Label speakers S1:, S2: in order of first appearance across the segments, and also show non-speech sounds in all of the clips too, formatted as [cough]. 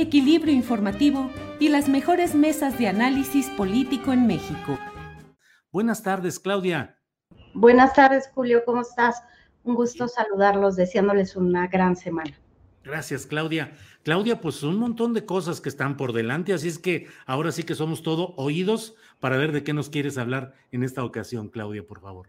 S1: equilibrio informativo y las mejores mesas de análisis político en México.
S2: Buenas tardes, Claudia.
S3: Buenas tardes, Julio, ¿cómo estás? Un gusto saludarlos, deseándoles una gran semana.
S2: Gracias, Claudia. Claudia, pues un montón de cosas que están por delante, así es que ahora sí que somos todo oídos para ver de qué nos quieres hablar en esta ocasión, Claudia, por favor.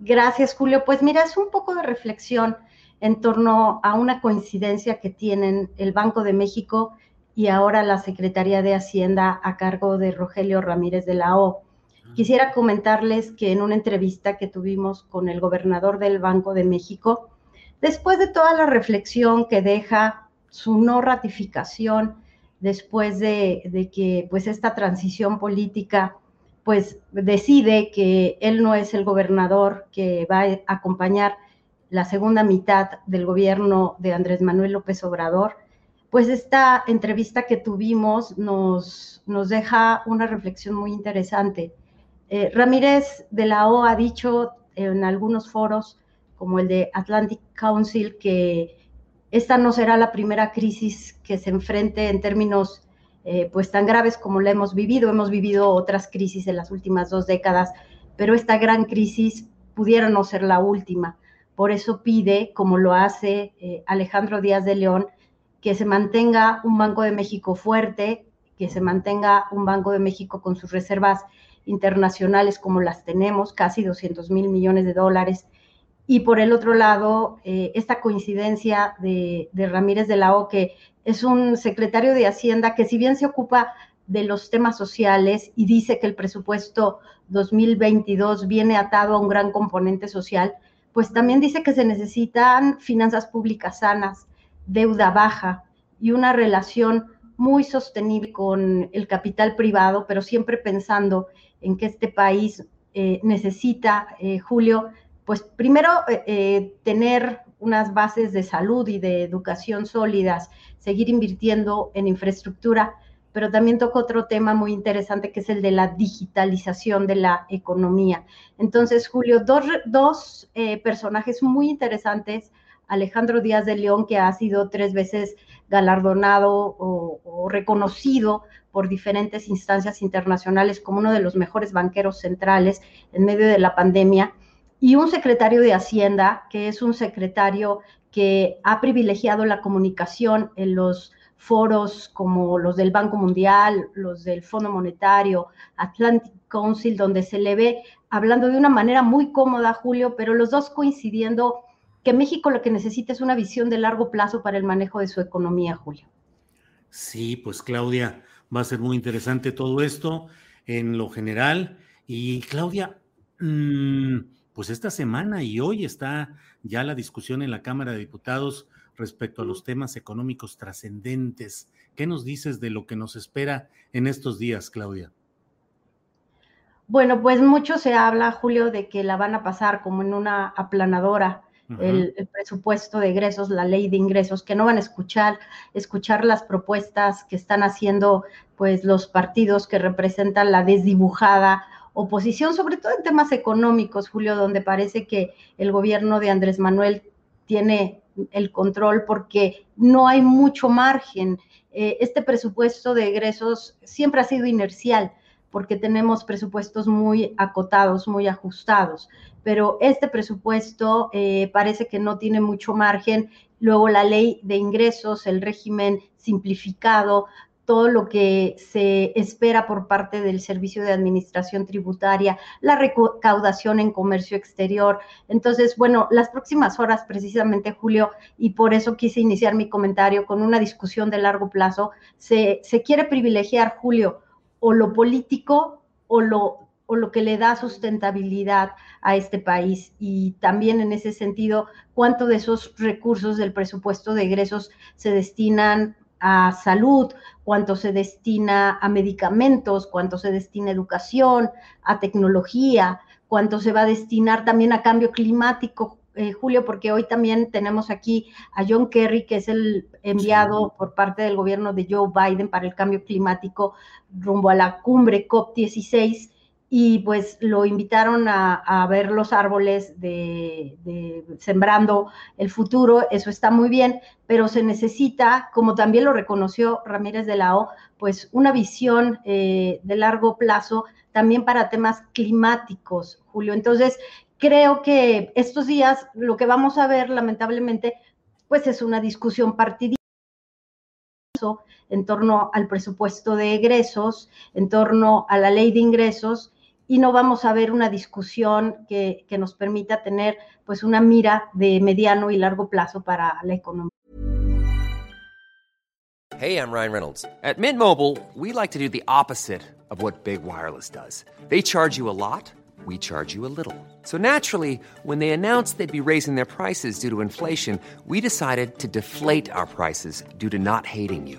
S3: Gracias, Julio. Pues mira, es un poco de reflexión en torno a una coincidencia que tienen el Banco de México y ahora la Secretaría de Hacienda a cargo de Rogelio Ramírez de la O. Quisiera comentarles que en una entrevista que tuvimos con el gobernador del Banco de México, después de toda la reflexión que deja su no ratificación, después de, de que pues esta transición política pues decide que él no es el gobernador que va a acompañar la segunda mitad del gobierno de Andrés Manuel López Obrador, pues esta entrevista que tuvimos nos, deja una reflexión muy interesante. Eh, Ramírez de la O ha dicho en algunos foros, como el de Atlantic Council, que esta no será la primera crisis que se enfrente en términos eh, pues tan graves como la hemos vivido. Hemos vivido otras crisis en las últimas dos décadas, pero esta gran crisis pudiera no ser la última. Por eso pide, como lo hace eh, Alejandro Díaz de León, que se mantenga un Banco de México fuerte, que se mantenga un Banco de México con sus reservas internacionales como las tenemos, casi 200 mil millones de dólares. Y por el otro lado, eh, esta coincidencia de, de Ramírez de la O, que es un secretario de Hacienda que si bien se ocupa de los temas sociales y dice que el presupuesto 2022 viene atado a un gran componente social, pues también dice que se necesitan finanzas públicas sanas, deuda baja y una relación muy sostenible con el capital privado, pero siempre pensando en que este país eh, necesita, eh, Julio, pues primero eh, eh, tener unas bases de salud y de educación sólidas, seguir invirtiendo en infraestructura, pero también toca otro tema muy interesante que es el de la digitalización de la economía. Entonces, Julio, dos, dos eh, personajes muy interesantes, Alejandro Díaz de León, que ha sido tres veces galardonado o, o reconocido por diferentes instancias internacionales como uno de los mejores banqueros centrales en medio de la pandemia, y un secretario de Hacienda, que es un secretario que ha privilegiado la comunicación en los foros como los del Banco Mundial, los del Fondo Monetario, Atlantic Council, donde se le ve hablando de una manera muy cómoda, Julio, pero los dos coincidiendo que México lo que necesita es una visión de largo plazo para el manejo de su economía, Julio.
S2: Sí, pues Claudia, va a ser muy interesante todo esto en lo general. Y Claudia, mmm, pues esta semana y hoy está ya la discusión en la Cámara de Diputados respecto a los temas económicos trascendentes. ¿Qué nos dices de lo que nos espera en estos días, Claudia?
S3: Bueno, pues mucho se habla, Julio, de que la van a pasar como en una aplanadora. El, el, presupuesto de ingresos, la ley de ingresos, que no van a escuchar, escuchar las propuestas que están haciendo pues los partidos que representan la desdibujada oposición, sobre todo en temas económicos, Julio, donde parece que el gobierno de Andrés Manuel tiene el control porque no hay mucho margen. Eh, este presupuesto de egresos siempre ha sido inercial porque tenemos presupuestos muy acotados, muy ajustados, pero este presupuesto eh, parece que no tiene mucho margen. Luego la ley de ingresos, el régimen simplificado, todo lo que se espera por parte del Servicio de Administración Tributaria, la recaudación en comercio exterior. Entonces, bueno, las próximas horas, precisamente, Julio, y por eso quise iniciar mi comentario con una discusión de largo plazo, se, se quiere privilegiar, Julio, o lo político o lo o lo que le da sustentabilidad a este país y también en ese sentido cuánto de esos recursos del presupuesto de egresos se destinan a salud, cuánto se destina a medicamentos, cuánto se destina a educación, a tecnología, cuánto se va a destinar también a cambio climático, eh, Julio, porque hoy también tenemos aquí a John Kerry, que es el enviado por parte del gobierno de Joe Biden para el cambio climático rumbo a la cumbre COP16 y pues lo invitaron a, ver los árboles de, sembrando el futuro, eso está muy bien, pero se necesita, como también lo reconoció Ramírez de la O, pues una visión eh, de largo plazo también para temas climáticos, Julio. Entonces, creo que estos días lo que vamos a ver, lamentablemente, pues es una discusión partidista en torno al presupuesto de egresos, en torno a la ley de ingresos, y no vamos a ver una discusión que, que nos permita tener pues una mira de mediano y largo plazo para la economía.
S4: Hey, I'm Ryan Reynolds. At Mint Mobile, we like to do the opposite of what Big Wireless does. They charge you a lot, we charge you a little. So naturally, when they announced they'd be raising their prices due to inflation, we decided to deflate our prices due to not hating you.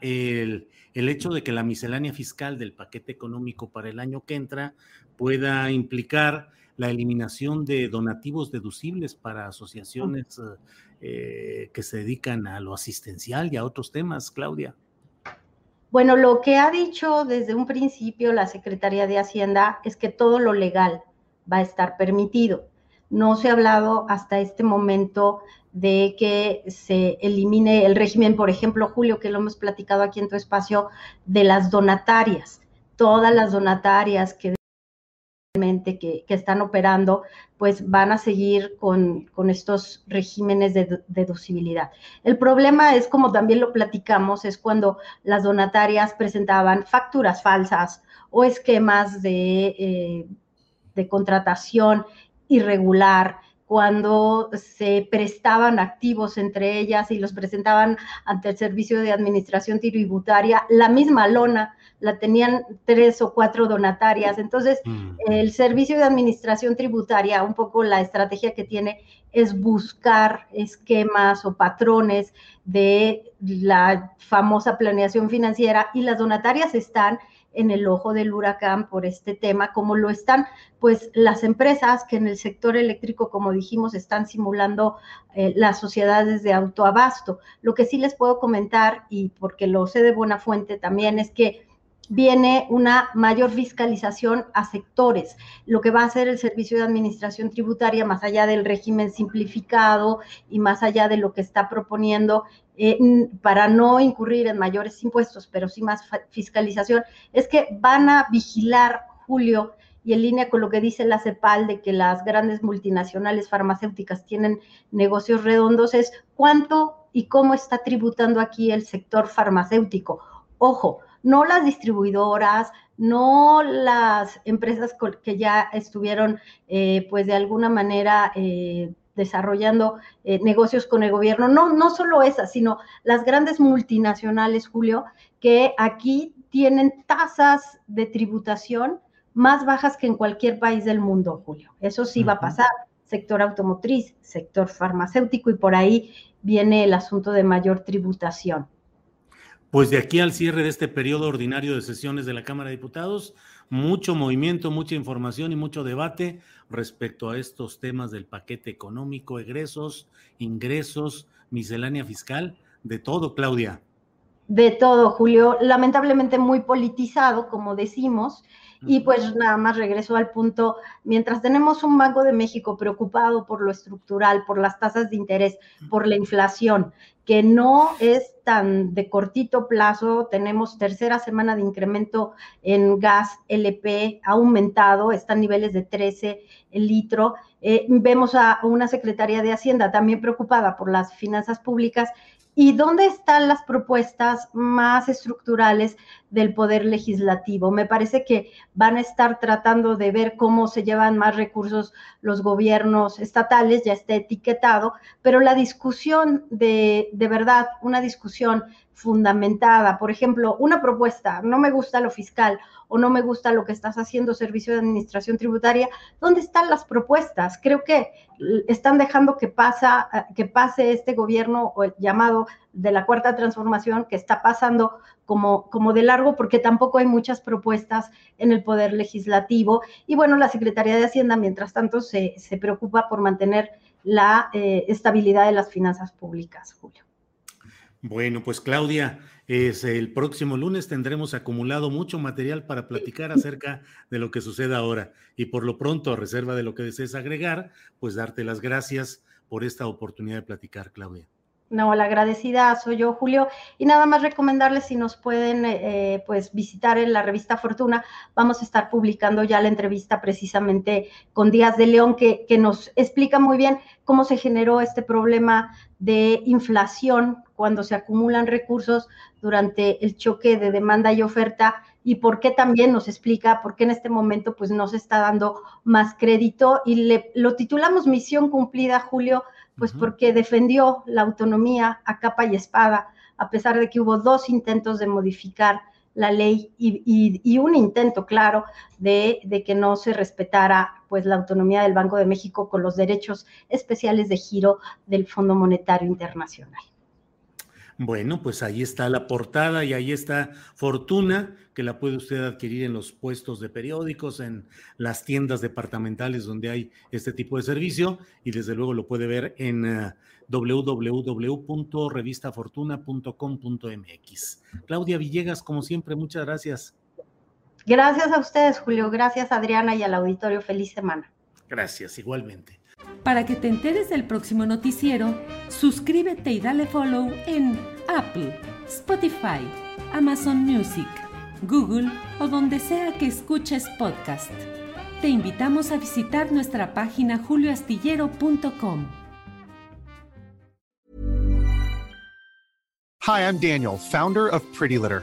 S2: el, el, hecho de que la miscelánea fiscal del paquete económico para el año que entra pueda implicar la eliminación de donativos deducibles para asociaciones eh, que se dedican a lo asistencial y a otros temas, Claudia.
S3: Bueno, lo que ha dicho desde un principio la Secretaría de Hacienda es que todo lo legal va a estar permitido. No se ha hablado hasta este momento de que se elimine el régimen, por ejemplo, Julio, que lo hemos platicado aquí en tu espacio, de las donatarias. Todas las donatarias que que, que, están operando, pues van a seguir con, con estos regímenes de deducibilidad. El problema es, como también lo platicamos, es cuando las donatarias presentaban facturas falsas o esquemas de, eh, de contratación irregular cuando se prestaban activos entre ellas y los presentaban ante el Servicio de Administración Tributaria, la misma lona la tenían tres o cuatro donatarias. Entonces, mm. el Servicio de Administración Tributaria, un poco la estrategia que tiene es buscar esquemas o patrones de la famosa planeación financiera y las donatarias están en el ojo del huracán por este tema, como lo están pues las empresas que en el sector eléctrico, como dijimos, están simulando eh, las sociedades de autoabasto. Lo que sí les puedo comentar, y porque lo sé de buena fuente también, es que viene una mayor fiscalización a sectores. Lo que va a hacer el Servicio de Administración Tributaria, más allá del régimen simplificado y más allá de lo que está proponiendo eh, para no incurrir en mayores impuestos, pero sí más fiscalización, es que van a vigilar, Julio, y en línea con lo que dice la CEPAL de que las grandes multinacionales farmacéuticas tienen negocios redondos, es cuánto y cómo está tributando aquí el sector farmacéutico. Ojo, no las distribuidoras, no las empresas que ya estuvieron, eh, pues de alguna manera, eh, desarrollando eh, negocios con el gobierno. No, no solo esas, sino las grandes multinacionales, Julio, que aquí tienen tasas de tributación más bajas que en cualquier país del mundo, Julio. Eso sí va a pasar. Sector automotriz, sector farmacéutico y por ahí viene el asunto de mayor tributación.
S2: Pues de aquí al cierre de este periodo ordinario de sesiones de la Cámara de Diputados, mucho movimiento, mucha información y mucho debate respecto a estos temas del paquete económico, egresos, ingresos, miscelánea fiscal, de todo, Claudia.
S3: De todo, Julio. Lamentablemente muy politizado, como decimos, y pues nada más regreso al punto, mientras tenemos un Banco de México preocupado por lo estructural, por las tasas de interés, por la inflación, que no es tan de cortito plazo, tenemos tercera semana de incremento en gas LP, ha aumentado, están niveles de 13 el litro. Eh, vemos a una Secretaría de Hacienda también preocupada por las finanzas públicas ¿Y dónde están las propuestas más estructurales del Poder Legislativo? Me parece que van a estar tratando de ver cómo se llevan más recursos los gobiernos estatales, ya está etiquetado, pero la discusión de, de verdad, una discusión fundamentada, por ejemplo, una propuesta, no me gusta lo fiscal o no me gusta lo que estás haciendo, servicio de administración tributaria, ¿dónde están las propuestas? Creo que están dejando que, pasa, que pase este gobierno llamado de la cuarta transformación que está pasando como, como de largo porque tampoco hay muchas propuestas en el poder legislativo. Y bueno, la Secretaría de Hacienda, mientras tanto, se, se preocupa por mantener la eh, estabilidad de las finanzas públicas, Julio.
S2: Bueno, pues Claudia, es el próximo lunes tendremos acumulado mucho material para platicar [laughs] acerca de lo que sucede ahora. Y por lo pronto, a reserva de lo que desees agregar, pues darte las gracias por esta oportunidad de platicar, Claudia.
S3: No, la agradecida soy yo, Julio. Y nada más recomendarles si nos pueden eh, pues visitar en la revista Fortuna. Vamos a estar publicando ya la entrevista precisamente con Díaz de León, que, que nos explica muy bien cómo se generó este problema de inflación cuando se acumulan recursos durante el choque de demanda y oferta y por qué también nos explica por qué en este momento pues no se está dando más crédito y le, lo titulamos Misión Cumplida, Julio, pues porque defendió la autonomía a capa y espada, a pesar de que hubo dos intentos de modificar la ley y, un intento claro de, de, que no se respetara pues la autonomía del Banco de México con los derechos especiales de giro del Fondo Monetario Internacional.
S2: Bueno, pues ahí está la portada y ahí está Fortuna, que la puede usted adquirir en los puestos de periódicos, en las tiendas departamentales donde hay este tipo de servicio y desde luego lo puede ver en uh, www.revistafortuna.com.mx. Claudia Villegas, como siempre, muchas gracias.
S3: Gracias a ustedes, Julio. Gracias, Adriana, y al auditorio. Feliz semana.
S2: Gracias, igualmente.
S1: Para que te enteres del próximo noticiero, suscríbete y dale follow en Apple, Spotify, Amazon Music, Google o donde sea que escuches podcast. Te invitamos a visitar nuestra página julioastillero.com.
S5: Hi, I'm Daniel, founder of Pretty Litter.